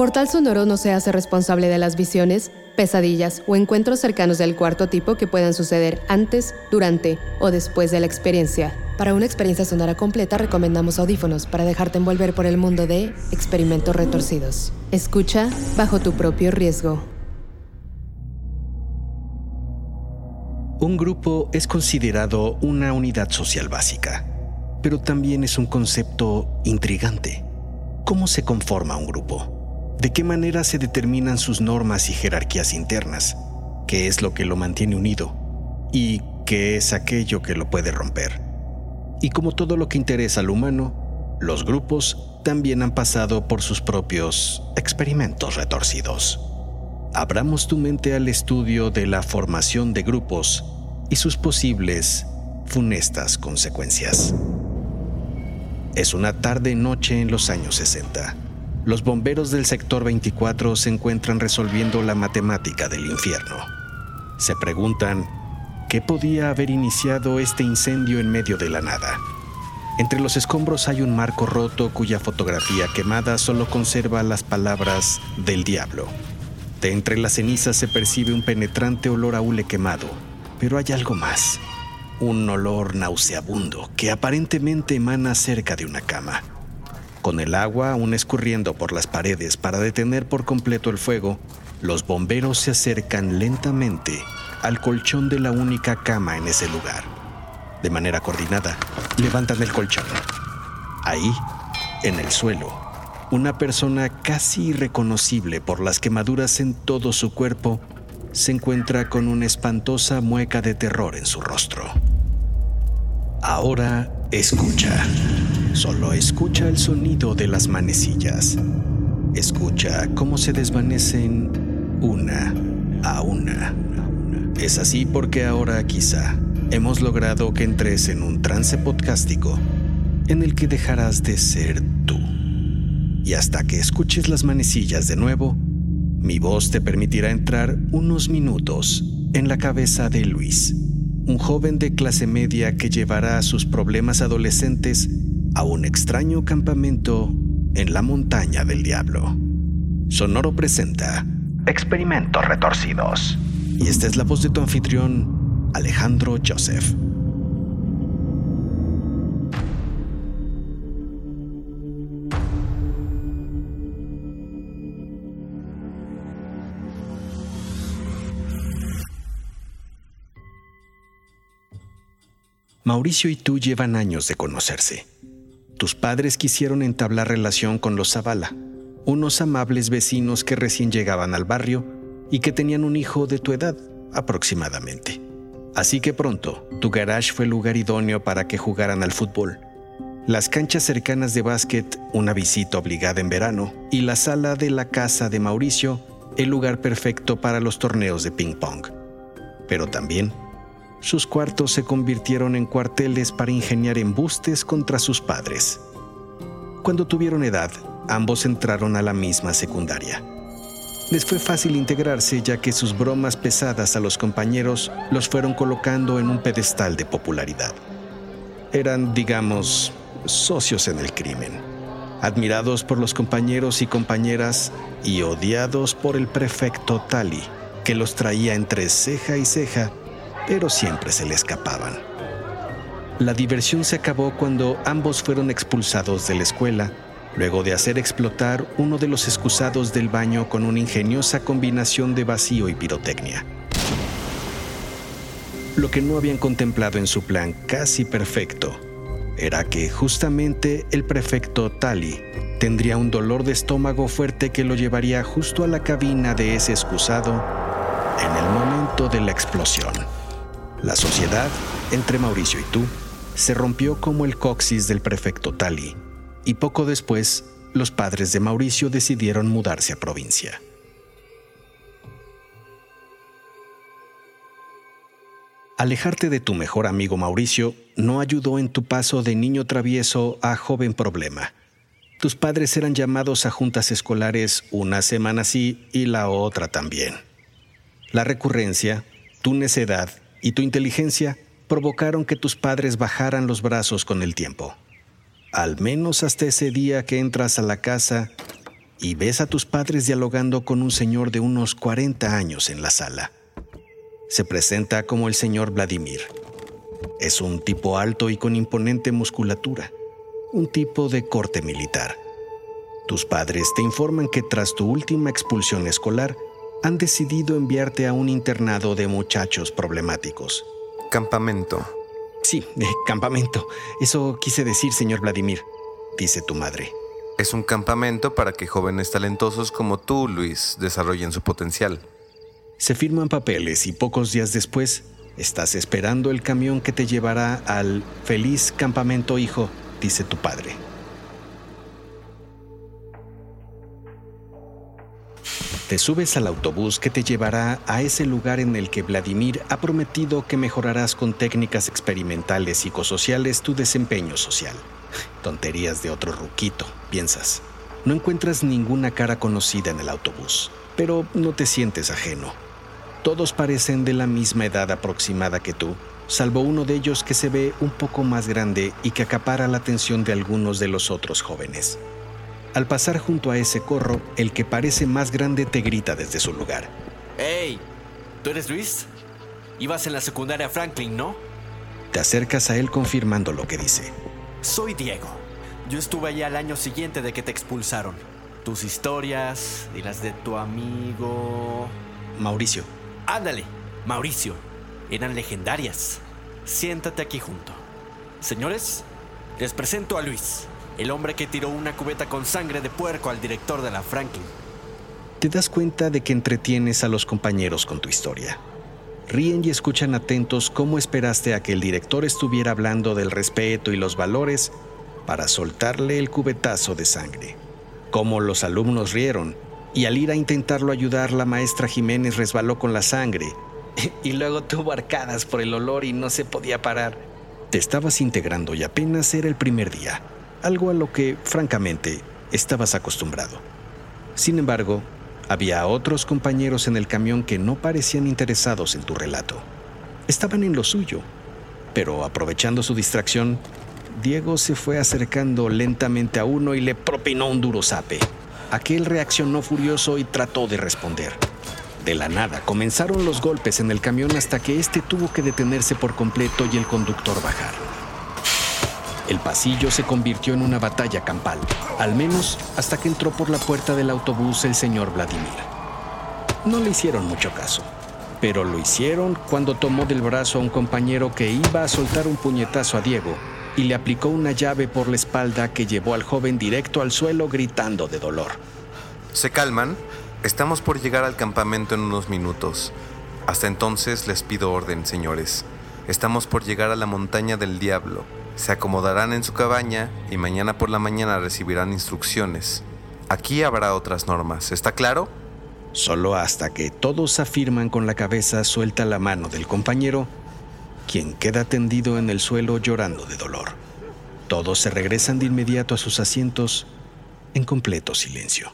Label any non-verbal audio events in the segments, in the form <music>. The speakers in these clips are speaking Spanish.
Portal Sonoro no se hace responsable de las visiones, pesadillas o encuentros cercanos del cuarto tipo que puedan suceder antes, durante o después de la experiencia. Para una experiencia sonora completa recomendamos audífonos para dejarte envolver por el mundo de experimentos retorcidos. Escucha bajo tu propio riesgo. Un grupo es considerado una unidad social básica, pero también es un concepto intrigante. ¿Cómo se conforma un grupo? ¿De qué manera se determinan sus normas y jerarquías internas? ¿Qué es lo que lo mantiene unido? ¿Y qué es aquello que lo puede romper? Y como todo lo que interesa al humano, los grupos también han pasado por sus propios experimentos retorcidos. Abramos tu mente al estudio de la formación de grupos y sus posibles funestas consecuencias. Es una tarde-noche en los años 60 los bomberos del sector 24 se encuentran resolviendo la matemática del infierno. Se preguntan, ¿qué podía haber iniciado este incendio en medio de la nada? Entre los escombros hay un marco roto cuya fotografía quemada solo conserva las palabras del diablo. De entre las cenizas se percibe un penetrante olor a hule quemado, pero hay algo más. Un olor nauseabundo que aparentemente emana cerca de una cama. Con el agua aún escurriendo por las paredes para detener por completo el fuego, los bomberos se acercan lentamente al colchón de la única cama en ese lugar. De manera coordinada, levantan el colchón. Ahí, en el suelo, una persona casi irreconocible por las quemaduras en todo su cuerpo se encuentra con una espantosa mueca de terror en su rostro. Ahora escucha. Solo escucha el sonido de las manecillas. Escucha cómo se desvanecen una a una. Es así porque ahora quizá hemos logrado que entres en un trance podcástico en el que dejarás de ser tú. Y hasta que escuches las manecillas de nuevo, mi voz te permitirá entrar unos minutos en la cabeza de Luis, un joven de clase media que llevará sus problemas adolescentes a un extraño campamento en la montaña del diablo. Sonoro presenta Experimentos Retorcidos. Y esta es la voz de tu anfitrión, Alejandro Joseph. Mauricio y tú llevan años de conocerse. Tus padres quisieron entablar relación con los Zavala, unos amables vecinos que recién llegaban al barrio y que tenían un hijo de tu edad aproximadamente. Así que pronto, tu garage fue el lugar idóneo para que jugaran al fútbol. Las canchas cercanas de básquet, una visita obligada en verano, y la sala de la casa de Mauricio, el lugar perfecto para los torneos de ping-pong. Pero también sus cuartos se convirtieron en cuarteles para ingeniar embustes contra sus padres. Cuando tuvieron edad, ambos entraron a la misma secundaria. Les fue fácil integrarse ya que sus bromas pesadas a los compañeros los fueron colocando en un pedestal de popularidad. Eran, digamos, socios en el crimen, admirados por los compañeros y compañeras y odiados por el prefecto Tali, que los traía entre ceja y ceja pero siempre se le escapaban. La diversión se acabó cuando ambos fueron expulsados de la escuela, luego de hacer explotar uno de los excusados del baño con una ingeniosa combinación de vacío y pirotecnia. Lo que no habían contemplado en su plan casi perfecto era que justamente el prefecto Tali tendría un dolor de estómago fuerte que lo llevaría justo a la cabina de ese excusado en el momento de la explosión. La sociedad, entre Mauricio y tú, se rompió como el coxis del prefecto Tali, y poco después los padres de Mauricio decidieron mudarse a provincia. Alejarte de tu mejor amigo Mauricio no ayudó en tu paso de niño travieso a joven problema. Tus padres eran llamados a juntas escolares una semana sí y la otra también. La recurrencia, tu necedad y tu inteligencia provocaron que tus padres bajaran los brazos con el tiempo. Al menos hasta ese día que entras a la casa y ves a tus padres dialogando con un señor de unos 40 años en la sala se presenta como el señor Vladimir. Es un tipo alto y con imponente musculatura, un tipo de corte militar. Tus padres te informan que tras tu última expulsión escolar, han decidido enviarte a un internado de muchachos problemáticos. Campamento. Sí, campamento. Eso quise decir, señor Vladimir, dice tu madre. Es un campamento para que jóvenes talentosos como tú, Luis, desarrollen su potencial. Se firman papeles y pocos días después estás esperando el camión que te llevará al feliz campamento hijo, dice tu padre. Te subes al autobús que te llevará a ese lugar en el que Vladimir ha prometido que mejorarás con técnicas experimentales psicosociales tu desempeño social. Tonterías de otro ruquito, piensas. No encuentras ninguna cara conocida en el autobús, pero no te sientes ajeno. Todos parecen de la misma edad aproximada que tú, salvo uno de ellos que se ve un poco más grande y que acapara la atención de algunos de los otros jóvenes. Al pasar junto a ese corro, el que parece más grande te grita desde su lugar. ¡Hey! ¿Tú eres Luis? Ibas en la secundaria Franklin, ¿no? Te acercas a él confirmando lo que dice. Soy Diego. Yo estuve allá al año siguiente de que te expulsaron. Tus historias y las de tu amigo... Mauricio. Ándale, Mauricio. Eran legendarias. Siéntate aquí junto. Señores, les presento a Luis, el hombre que tiró una cubeta con sangre de puerco al director de la Franklin. Te das cuenta de que entretienes a los compañeros con tu historia. Ríen y escuchan atentos cómo esperaste a que el director estuviera hablando del respeto y los valores para soltarle el cubetazo de sangre. Cómo los alumnos rieron y al ir a intentarlo ayudar, la maestra Jiménez resbaló con la sangre <laughs> y luego tuvo arcadas por el olor y no se podía parar. Te estabas integrando y apenas era el primer día, algo a lo que, francamente, estabas acostumbrado. Sin embargo, había otros compañeros en el camión que no parecían interesados en tu relato. Estaban en lo suyo, pero aprovechando su distracción, Diego se fue acercando lentamente a uno y le propinó un duro zape. Aquel reaccionó furioso y trató de responder. De la nada comenzaron los golpes en el camión hasta que este tuvo que detenerse por completo y el conductor bajar. El pasillo se convirtió en una batalla campal, al menos hasta que entró por la puerta del autobús el señor Vladimir. No le hicieron mucho caso, pero lo hicieron cuando tomó del brazo a un compañero que iba a soltar un puñetazo a Diego y le aplicó una llave por la espalda que llevó al joven directo al suelo gritando de dolor. ¿Se calman? Estamos por llegar al campamento en unos minutos. Hasta entonces les pido orden, señores. Estamos por llegar a la montaña del diablo. Se acomodarán en su cabaña y mañana por la mañana recibirán instrucciones. Aquí habrá otras normas, ¿está claro? Solo hasta que todos afirman con la cabeza suelta la mano del compañero quien queda tendido en el suelo llorando de dolor. Todos se regresan de inmediato a sus asientos en completo silencio.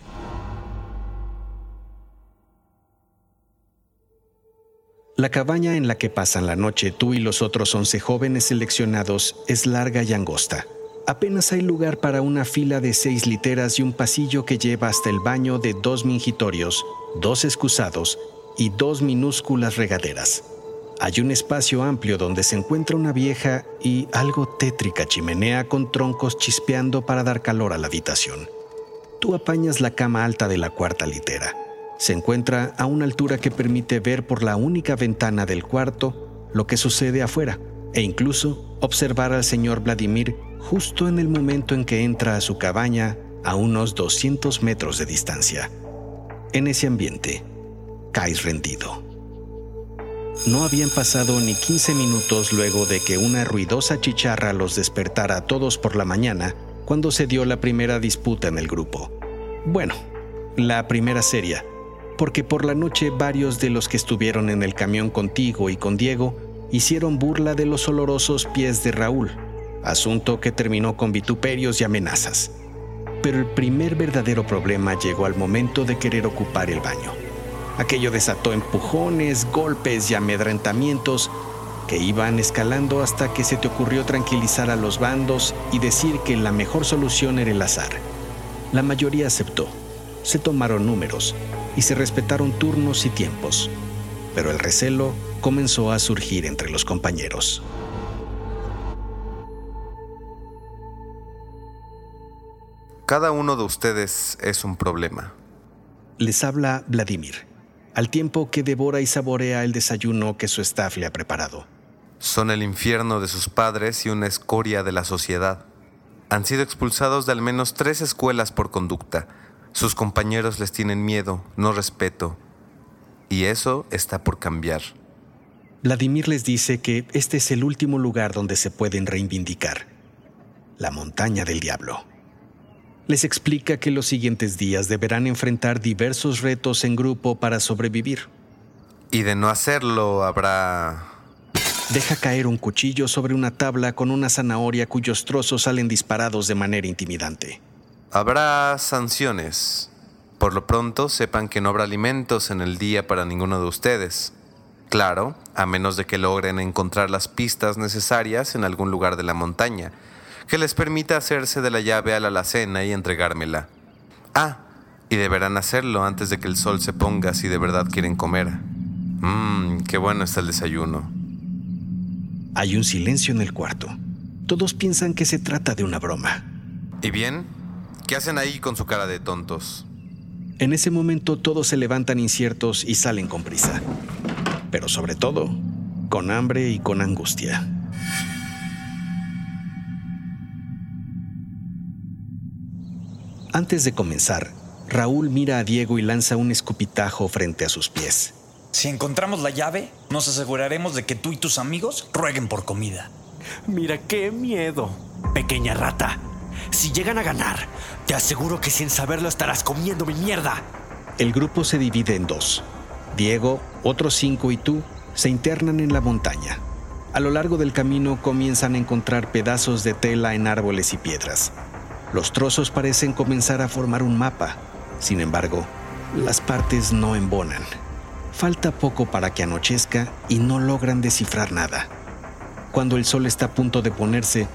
La cabaña en la que pasan la noche tú y los otros once jóvenes seleccionados es larga y angosta. Apenas hay lugar para una fila de seis literas y un pasillo que lleva hasta el baño de dos mingitorios, dos excusados y dos minúsculas regaderas. Hay un espacio amplio donde se encuentra una vieja y algo tétrica chimenea con troncos chispeando para dar calor a la habitación. Tú apañas la cama alta de la cuarta litera. Se encuentra a una altura que permite ver por la única ventana del cuarto lo que sucede afuera e incluso observar al señor Vladimir justo en el momento en que entra a su cabaña a unos 200 metros de distancia. En ese ambiente, caes rendido. No habían pasado ni 15 minutos luego de que una ruidosa chicharra los despertara a todos por la mañana cuando se dio la primera disputa en el grupo. Bueno, la primera seria, porque por la noche varios de los que estuvieron en el camión contigo y con Diego hicieron burla de los olorosos pies de Raúl, asunto que terminó con vituperios y amenazas. Pero el primer verdadero problema llegó al momento de querer ocupar el baño. Aquello desató empujones, golpes y amedrentamientos que iban escalando hasta que se te ocurrió tranquilizar a los bandos y decir que la mejor solución era el azar. La mayoría aceptó, se tomaron números y se respetaron turnos y tiempos, pero el recelo comenzó a surgir entre los compañeros. Cada uno de ustedes es un problema. Les habla Vladimir, al tiempo que devora y saborea el desayuno que su staff le ha preparado. Son el infierno de sus padres y una escoria de la sociedad. Han sido expulsados de al menos tres escuelas por conducta. Sus compañeros les tienen miedo, no respeto. Y eso está por cambiar. Vladimir les dice que este es el último lugar donde se pueden reivindicar. La montaña del diablo les explica que los siguientes días deberán enfrentar diversos retos en grupo para sobrevivir. Y de no hacerlo habrá... Deja caer un cuchillo sobre una tabla con una zanahoria cuyos trozos salen disparados de manera intimidante. Habrá sanciones. Por lo pronto, sepan que no habrá alimentos en el día para ninguno de ustedes. Claro, a menos de que logren encontrar las pistas necesarias en algún lugar de la montaña que les permita hacerse de la llave a la alacena y entregármela. Ah, y deberán hacerlo antes de que el sol se ponga si de verdad quieren comer. Mmm, qué bueno está el desayuno. Hay un silencio en el cuarto. Todos piensan que se trata de una broma. ¿Y bien? ¿Qué hacen ahí con su cara de tontos? En ese momento todos se levantan inciertos y salen con prisa. Pero sobre todo, con hambre y con angustia. Antes de comenzar, Raúl mira a Diego y lanza un escupitajo frente a sus pies. Si encontramos la llave, nos aseguraremos de que tú y tus amigos rueguen por comida. Mira qué miedo, pequeña rata. Si llegan a ganar, te aseguro que sin saberlo estarás comiendo mi mierda. El grupo se divide en dos. Diego, otros cinco y tú se internan en la montaña. A lo largo del camino comienzan a encontrar pedazos de tela en árboles y piedras. Los trozos parecen comenzar a formar un mapa. Sin embargo, las partes no embonan. Falta poco para que anochezca y no logran descifrar nada. Cuando el sol está a punto de ponerse,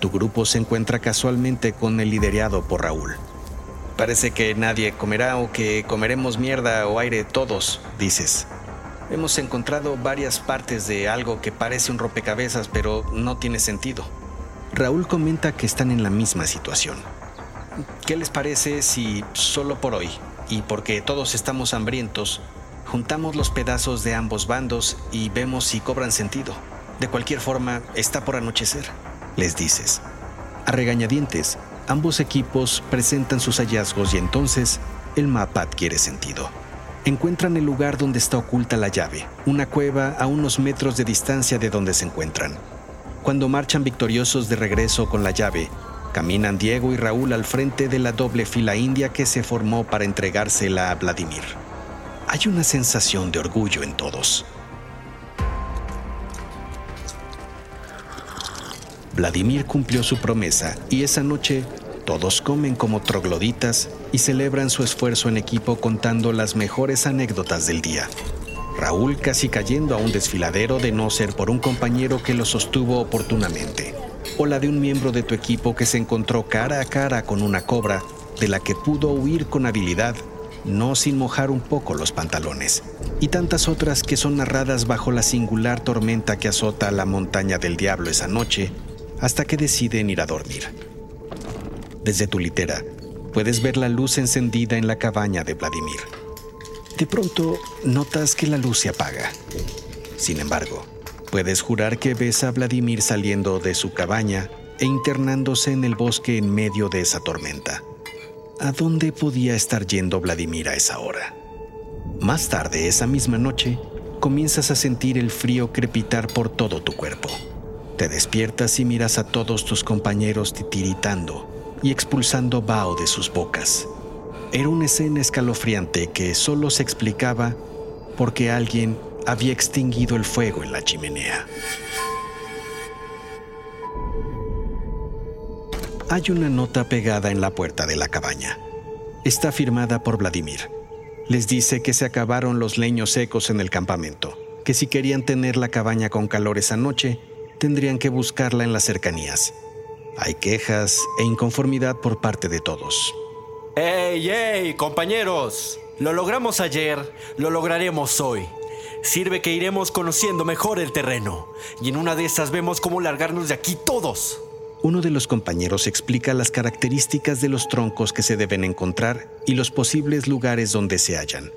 tu grupo se encuentra casualmente con el liderado por Raúl. Parece que nadie comerá o que comeremos mierda o aire todos, dices. Hemos encontrado varias partes de algo que parece un rompecabezas, pero no tiene sentido. Raúl comenta que están en la misma situación. ¿Qué les parece si solo por hoy, y porque todos estamos hambrientos, juntamos los pedazos de ambos bandos y vemos si cobran sentido? De cualquier forma, está por anochecer, les dices. A regañadientes, ambos equipos presentan sus hallazgos y entonces el mapa adquiere sentido. Encuentran el lugar donde está oculta la llave, una cueva a unos metros de distancia de donde se encuentran. Cuando marchan victoriosos de regreso con la llave, caminan Diego y Raúl al frente de la doble fila india que se formó para entregársela a Vladimir. Hay una sensación de orgullo en todos. Vladimir cumplió su promesa y esa noche todos comen como trogloditas y celebran su esfuerzo en equipo contando las mejores anécdotas del día. Raúl casi cayendo a un desfiladero de no ser por un compañero que lo sostuvo oportunamente, o la de un miembro de tu equipo que se encontró cara a cara con una cobra de la que pudo huir con habilidad, no sin mojar un poco los pantalones, y tantas otras que son narradas bajo la singular tormenta que azota la montaña del diablo esa noche, hasta que deciden ir a dormir. Desde tu litera, puedes ver la luz encendida en la cabaña de Vladimir. De pronto notas que la luz se apaga. Sin embargo, puedes jurar que ves a Vladimir saliendo de su cabaña e internándose en el bosque en medio de esa tormenta. ¿A dónde podía estar yendo Vladimir a esa hora? Más tarde esa misma noche, comienzas a sentir el frío crepitar por todo tu cuerpo. Te despiertas y miras a todos tus compañeros titiritando y expulsando vaho de sus bocas. Era una escena escalofriante que solo se explicaba porque alguien había extinguido el fuego en la chimenea. Hay una nota pegada en la puerta de la cabaña. Está firmada por Vladimir. Les dice que se acabaron los leños secos en el campamento, que si querían tener la cabaña con calor esa noche, tendrían que buscarla en las cercanías. Hay quejas e inconformidad por parte de todos. ¡Ey, ey, compañeros! Lo logramos ayer, lo lograremos hoy. Sirve que iremos conociendo mejor el terreno y en una de esas vemos cómo largarnos de aquí todos. Uno de los compañeros explica las características de los troncos que se deben encontrar y los posibles lugares donde se hallan.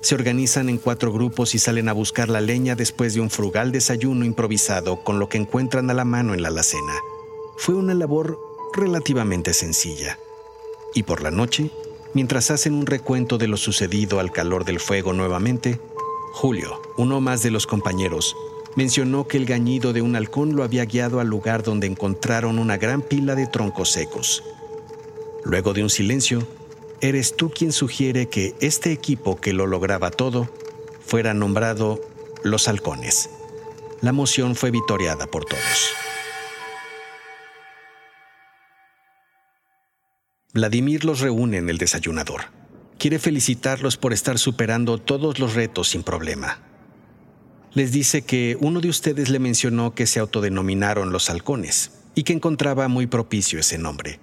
Se organizan en cuatro grupos y salen a buscar la leña después de un frugal desayuno improvisado con lo que encuentran a la mano en la alacena. Fue una labor relativamente sencilla. Y por la noche, mientras hacen un recuento de lo sucedido al calor del fuego nuevamente, Julio, uno más de los compañeros, mencionó que el gañido de un halcón lo había guiado al lugar donde encontraron una gran pila de troncos secos. Luego de un silencio, eres tú quien sugiere que este equipo que lo lograba todo fuera nombrado los halcones. La moción fue vitoreada por todos. Vladimir los reúne en el desayunador. Quiere felicitarlos por estar superando todos los retos sin problema les dice que uno de ustedes le mencionó que se autodenominaron los halcones y que encontraba muy propicio ese nombre.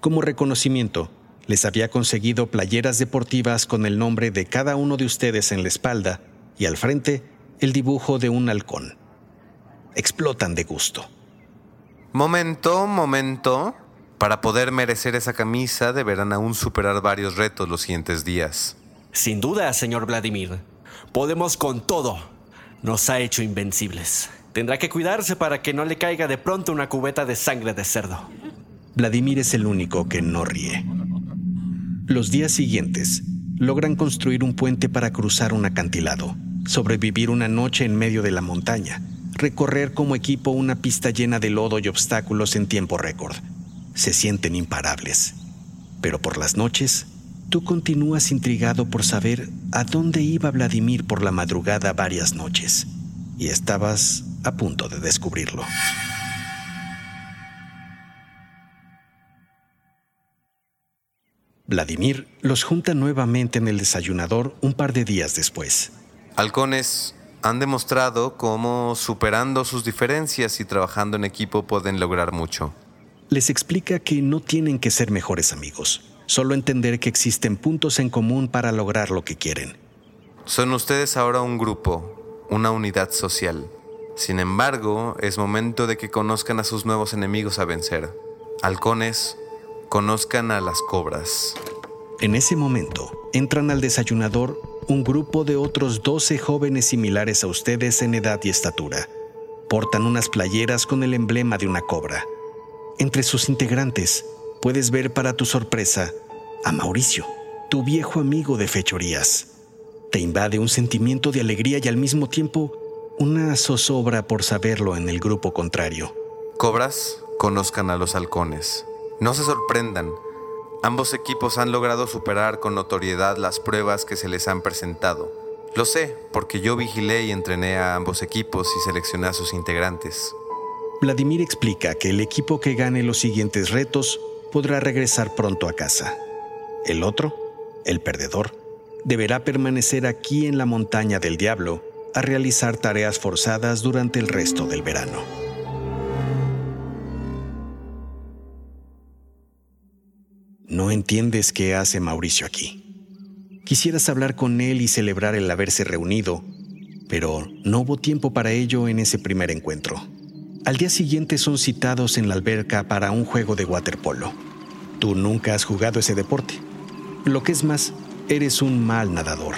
Como reconocimiento, les había conseguido playeras deportivas con el nombre de cada uno de ustedes en la espalda y al frente el dibujo de un halcón. Explotan de gusto. Momento, momento. Para poder merecer esa camisa deberán aún superar varios retos los siguientes días. Sin duda, señor Vladimir. Podemos con todo nos ha hecho invencibles. Tendrá que cuidarse para que no le caiga de pronto una cubeta de sangre de cerdo. Vladimir es el único que no ríe. Los días siguientes, logran construir un puente para cruzar un acantilado, sobrevivir una noche en medio de la montaña, recorrer como equipo una pista llena de lodo y obstáculos en tiempo récord. Se sienten imparables. Pero por las noches, Tú continúas intrigado por saber a dónde iba Vladimir por la madrugada varias noches, y estabas a punto de descubrirlo. Vladimir los junta nuevamente en el desayunador un par de días después. Halcones han demostrado cómo superando sus diferencias y trabajando en equipo pueden lograr mucho. Les explica que no tienen que ser mejores amigos, solo entender que existen puntos en común para lograr lo que quieren. Son ustedes ahora un grupo, una unidad social. Sin embargo, es momento de que conozcan a sus nuevos enemigos a vencer. Halcones, conozcan a las cobras. En ese momento, entran al desayunador un grupo de otros 12 jóvenes similares a ustedes en edad y estatura. Portan unas playeras con el emblema de una cobra. Entre sus integrantes puedes ver para tu sorpresa a Mauricio, tu viejo amigo de fechorías. Te invade un sentimiento de alegría y al mismo tiempo una zozobra por saberlo en el grupo contrario. Cobras, conozcan a los halcones. No se sorprendan. Ambos equipos han logrado superar con notoriedad las pruebas que se les han presentado. Lo sé, porque yo vigilé y entrené a ambos equipos y seleccioné a sus integrantes. Vladimir explica que el equipo que gane los siguientes retos podrá regresar pronto a casa. El otro, el perdedor, deberá permanecer aquí en la montaña del diablo a realizar tareas forzadas durante el resto del verano. No entiendes qué hace Mauricio aquí. Quisieras hablar con él y celebrar el haberse reunido, pero no hubo tiempo para ello en ese primer encuentro. Al día siguiente son citados en la alberca para un juego de waterpolo. Tú nunca has jugado ese deporte. Lo que es más, eres un mal nadador.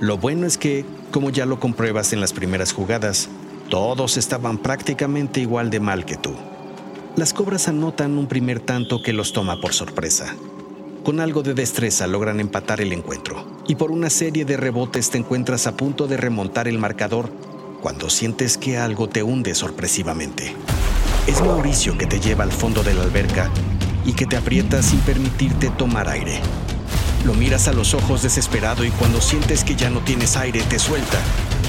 Lo bueno es que, como ya lo compruebas en las primeras jugadas, todos estaban prácticamente igual de mal que tú. Las cobras anotan un primer tanto que los toma por sorpresa. Con algo de destreza logran empatar el encuentro. y por una serie de rebotes te encuentras a punto de remontar el marcador cuando sientes que algo te hunde sorpresivamente. Es Mauricio que te lleva al fondo de la alberca y que te aprieta sin permitirte tomar aire. Lo miras a los ojos desesperado y cuando sientes que ya no tienes aire te suelta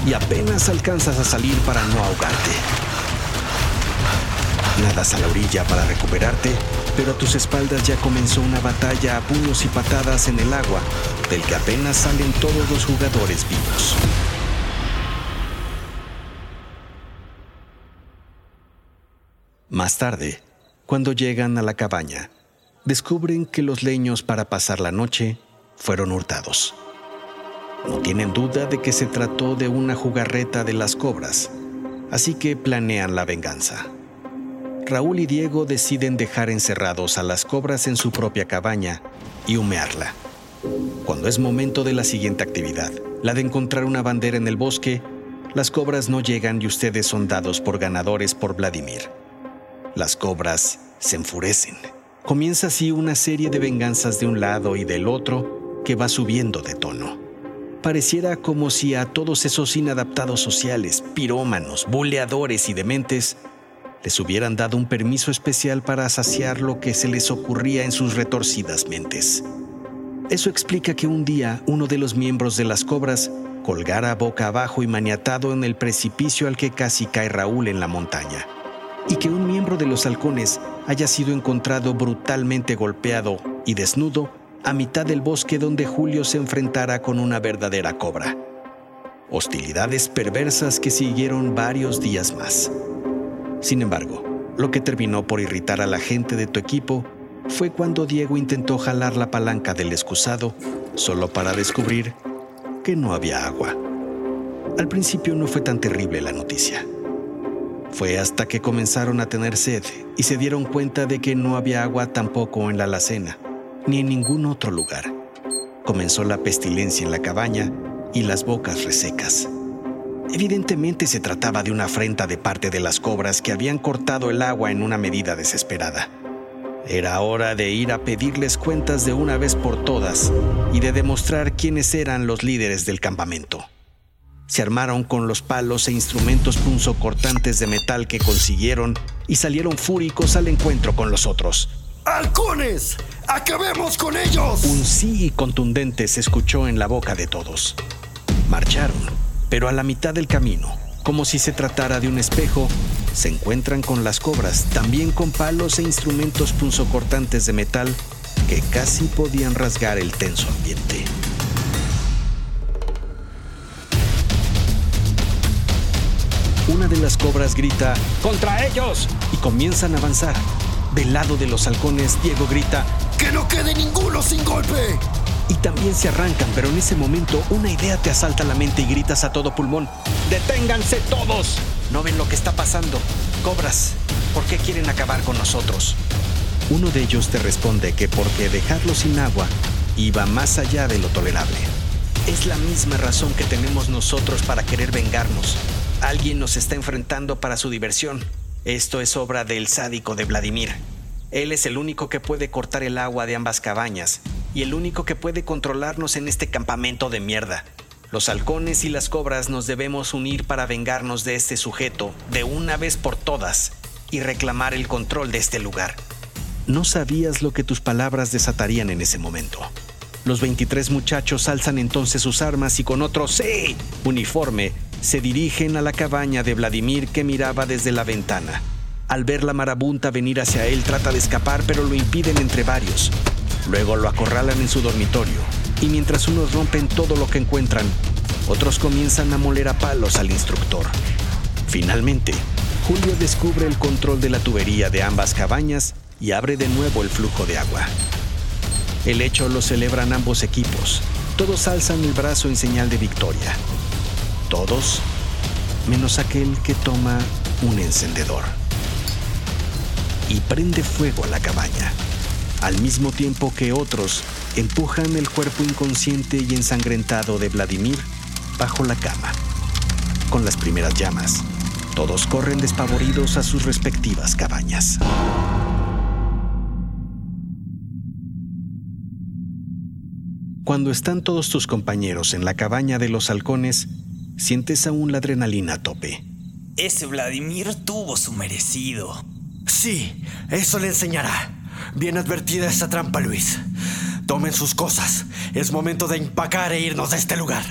y apenas alcanzas a salir para no ahogarte. Nadas a la orilla para recuperarte, pero a tus espaldas ya comenzó una batalla a puños y patadas en el agua, del que apenas salen todos los jugadores vivos. Más tarde, cuando llegan a la cabaña, descubren que los leños para pasar la noche fueron hurtados. No tienen duda de que se trató de una jugarreta de las cobras, así que planean la venganza. Raúl y Diego deciden dejar encerrados a las cobras en su propia cabaña y humearla. Cuando es momento de la siguiente actividad, la de encontrar una bandera en el bosque, las cobras no llegan y ustedes son dados por ganadores por Vladimir. Las cobras se enfurecen. Comienza así una serie de venganzas de un lado y del otro que va subiendo de tono. Pareciera como si a todos esos inadaptados sociales, pirómanos, buleadores y dementes les hubieran dado un permiso especial para saciar lo que se les ocurría en sus retorcidas mentes. Eso explica que un día uno de los miembros de las cobras colgara boca abajo y maniatado en el precipicio al que casi cae Raúl en la montaña, y que un miembro de los halcones haya sido encontrado brutalmente golpeado y desnudo a mitad del bosque donde Julio se enfrentara con una verdadera cobra. Hostilidades perversas que siguieron varios días más. Sin embargo, lo que terminó por irritar a la gente de tu equipo fue cuando Diego intentó jalar la palanca del excusado solo para descubrir que no había agua. Al principio no fue tan terrible la noticia. Fue hasta que comenzaron a tener sed y se dieron cuenta de que no había agua tampoco en la alacena, ni en ningún otro lugar. Comenzó la pestilencia en la cabaña y las bocas resecas. Evidentemente se trataba de una afrenta de parte de las cobras que habían cortado el agua en una medida desesperada. Era hora de ir a pedirles cuentas de una vez por todas y de demostrar quiénes eran los líderes del campamento. Se armaron con los palos e instrumentos punzocortantes de metal que consiguieron y salieron fúricos al encuentro con los otros. ¡Halcones! ¡Acabemos con ellos! Un sí contundente se escuchó en la boca de todos. Marcharon pero a la mitad del camino, como si se tratara de un espejo, se encuentran con las cobras, también con palos e instrumentos punzocortantes de metal que casi podían rasgar el tenso ambiente. Una de las cobras grita, ¡Contra ellos! y comienzan a avanzar. Del lado de los halcones, Diego grita, ¡Que no quede ninguno sin golpe! Y también se arrancan, pero en ese momento una idea te asalta la mente y gritas a todo pulmón, ¡Deténganse todos! ¿No ven lo que está pasando? Cobras, ¿por qué quieren acabar con nosotros? Uno de ellos te responde que porque dejarlo sin agua iba más allá de lo tolerable. Es la misma razón que tenemos nosotros para querer vengarnos. Alguien nos está enfrentando para su diversión. Esto es obra del sádico de Vladimir. Él es el único que puede cortar el agua de ambas cabañas y el único que puede controlarnos en este campamento de mierda. Los halcones y las cobras nos debemos unir para vengarnos de este sujeto de una vez por todas y reclamar el control de este lugar. No sabías lo que tus palabras desatarían en ese momento. Los 23 muchachos alzan entonces sus armas y con otro sí uniforme se dirigen a la cabaña de Vladimir que miraba desde la ventana. Al ver la marabunta venir hacia él trata de escapar pero lo impiden entre varios. Luego lo acorralan en su dormitorio y mientras unos rompen todo lo que encuentran, otros comienzan a moler a palos al instructor. Finalmente, Julio descubre el control de la tubería de ambas cabañas y abre de nuevo el flujo de agua. El hecho lo celebran ambos equipos. Todos alzan el brazo en señal de victoria. Todos, menos aquel que toma un encendedor. Y prende fuego a la cabaña al mismo tiempo que otros empujan el cuerpo inconsciente y ensangrentado de Vladimir bajo la cama. Con las primeras llamas, todos corren despavoridos a sus respectivas cabañas. Cuando están todos tus compañeros en la cabaña de los halcones, sientes aún la adrenalina a tope. Ese Vladimir tuvo su merecido. Sí, eso le enseñará. Bien advertida esa trampa, Luis. Tomen sus cosas. Es momento de empacar e irnos de este lugar.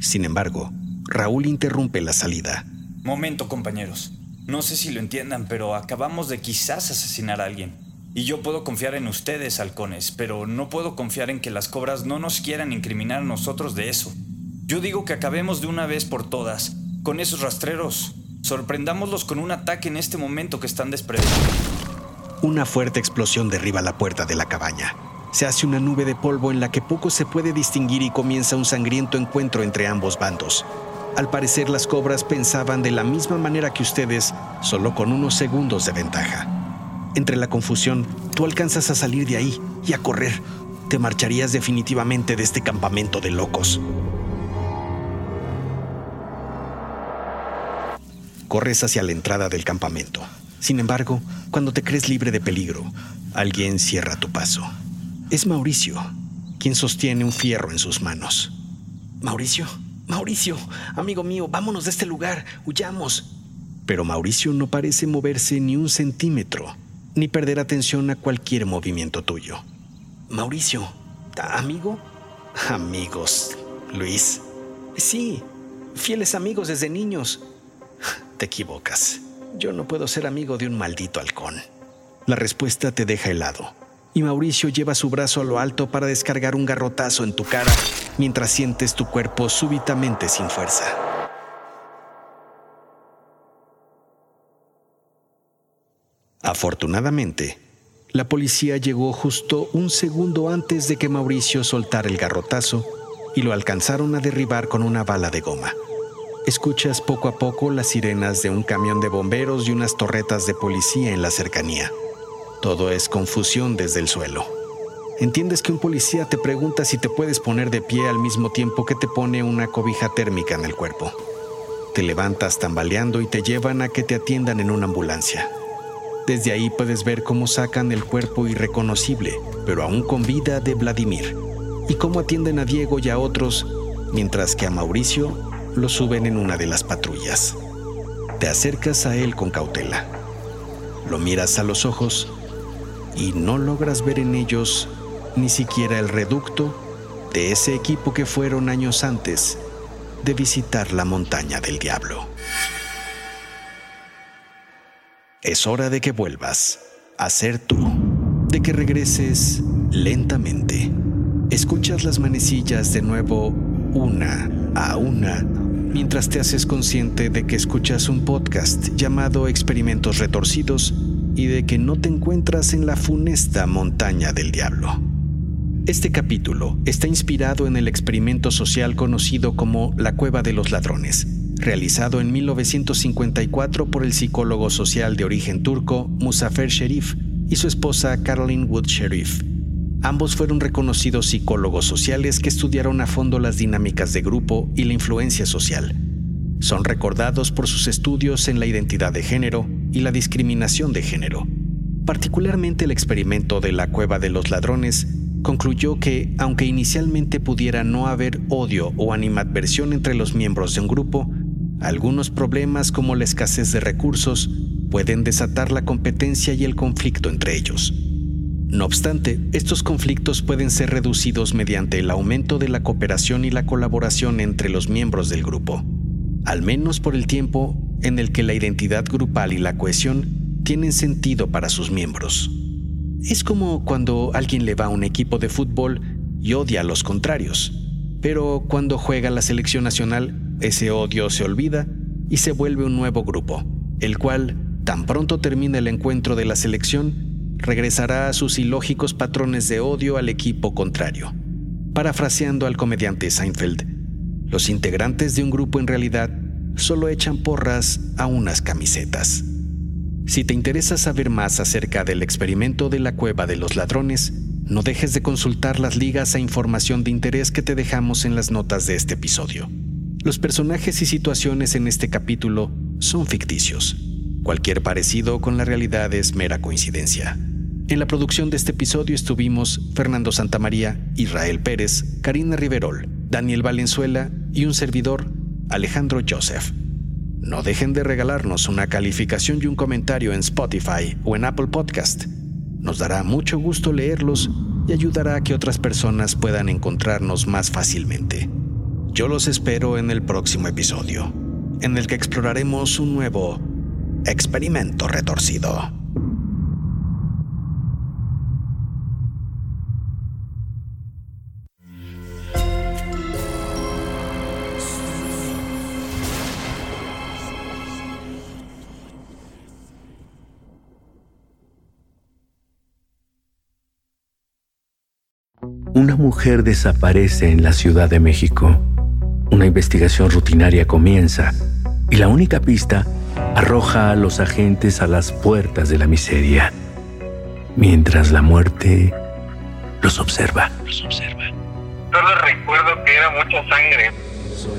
Sin embargo, Raúl interrumpe la salida. Momento, compañeros. No sé si lo entiendan, pero acabamos de quizás asesinar a alguien. Y yo puedo confiar en ustedes, halcones, pero no puedo confiar en que las cobras no nos quieran incriminar a nosotros de eso. Yo digo que acabemos de una vez por todas con esos rastreros. Sorprendámoslos con un ataque en este momento que están desprevenidos. Una fuerte explosión derriba la puerta de la cabaña. Se hace una nube de polvo en la que poco se puede distinguir y comienza un sangriento encuentro entre ambos bandos. Al parecer las cobras pensaban de la misma manera que ustedes, solo con unos segundos de ventaja. Entre la confusión, tú alcanzas a salir de ahí y a correr. Te marcharías definitivamente de este campamento de locos. Corres hacia la entrada del campamento. Sin embargo, cuando te crees libre de peligro, alguien cierra tu paso. Es Mauricio, quien sostiene un fierro en sus manos. Mauricio, Mauricio, amigo mío, vámonos de este lugar, huyamos. Pero Mauricio no parece moverse ni un centímetro, ni perder atención a cualquier movimiento tuyo. Mauricio, ¿amigo? Amigos, Luis. Sí, fieles amigos desde niños. <laughs> Te equivocas. Yo no puedo ser amigo de un maldito halcón. La respuesta te deja helado, y Mauricio lleva su brazo a lo alto para descargar un garrotazo en tu cara mientras sientes tu cuerpo súbitamente sin fuerza. Afortunadamente, la policía llegó justo un segundo antes de que Mauricio soltara el garrotazo y lo alcanzaron a derribar con una bala de goma. Escuchas poco a poco las sirenas de un camión de bomberos y unas torretas de policía en la cercanía. Todo es confusión desde el suelo. Entiendes que un policía te pregunta si te puedes poner de pie al mismo tiempo que te pone una cobija térmica en el cuerpo. Te levantas tambaleando y te llevan a que te atiendan en una ambulancia. Desde ahí puedes ver cómo sacan el cuerpo irreconocible, pero aún con vida de Vladimir, y cómo atienden a Diego y a otros, mientras que a Mauricio lo suben en una de las patrullas. Te acercas a él con cautela. Lo miras a los ojos y no logras ver en ellos ni siquiera el reducto de ese equipo que fueron años antes de visitar la montaña del diablo. Es hora de que vuelvas a ser tú, de que regreses lentamente. Escuchas las manecillas de nuevo una a una mientras te haces consciente de que escuchas un podcast llamado Experimentos Retorcidos y de que no te encuentras en la funesta montaña del diablo. Este capítulo está inspirado en el experimento social conocido como la Cueva de los Ladrones, realizado en 1954 por el psicólogo social de origen turco Musafer Sherif y su esposa Caroline Wood Sherif. Ambos fueron reconocidos psicólogos sociales que estudiaron a fondo las dinámicas de grupo y la influencia social. Son recordados por sus estudios en la identidad de género y la discriminación de género. Particularmente el experimento de la cueva de los ladrones concluyó que, aunque inicialmente pudiera no haber odio o animadversión entre los miembros de un grupo, algunos problemas como la escasez de recursos pueden desatar la competencia y el conflicto entre ellos. No obstante, estos conflictos pueden ser reducidos mediante el aumento de la cooperación y la colaboración entre los miembros del grupo, al menos por el tiempo en el que la identidad grupal y la cohesión tienen sentido para sus miembros. Es como cuando alguien le va a un equipo de fútbol y odia a los contrarios, pero cuando juega la selección nacional, ese odio se olvida y se vuelve un nuevo grupo, el cual, tan pronto termina el encuentro de la selección, regresará a sus ilógicos patrones de odio al equipo contrario. Parafraseando al comediante Seinfeld, los integrantes de un grupo en realidad solo echan porras a unas camisetas. Si te interesa saber más acerca del experimento de la cueva de los ladrones, no dejes de consultar las ligas e información de interés que te dejamos en las notas de este episodio. Los personajes y situaciones en este capítulo son ficticios. Cualquier parecido con la realidad es mera coincidencia. En la producción de este episodio estuvimos Fernando Santamaría, Israel Pérez, Karina Riverol, Daniel Valenzuela y un servidor, Alejandro Joseph. No dejen de regalarnos una calificación y un comentario en Spotify o en Apple Podcast. Nos dará mucho gusto leerlos y ayudará a que otras personas puedan encontrarnos más fácilmente. Yo los espero en el próximo episodio, en el que exploraremos un nuevo experimento retorcido. Una mujer desaparece en la Ciudad de México. Una investigación rutinaria comienza y la única pista arroja a los agentes a las puertas de la miseria, mientras la muerte los observa. Solo recuerdo que era mucha sangre.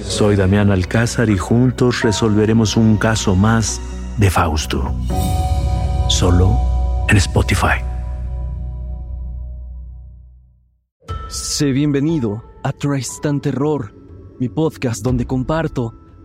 Soy Damián Alcázar y juntos resolveremos un caso más de Fausto. Solo en Spotify. Sé bienvenido a Tristan Terror, mi podcast donde comparto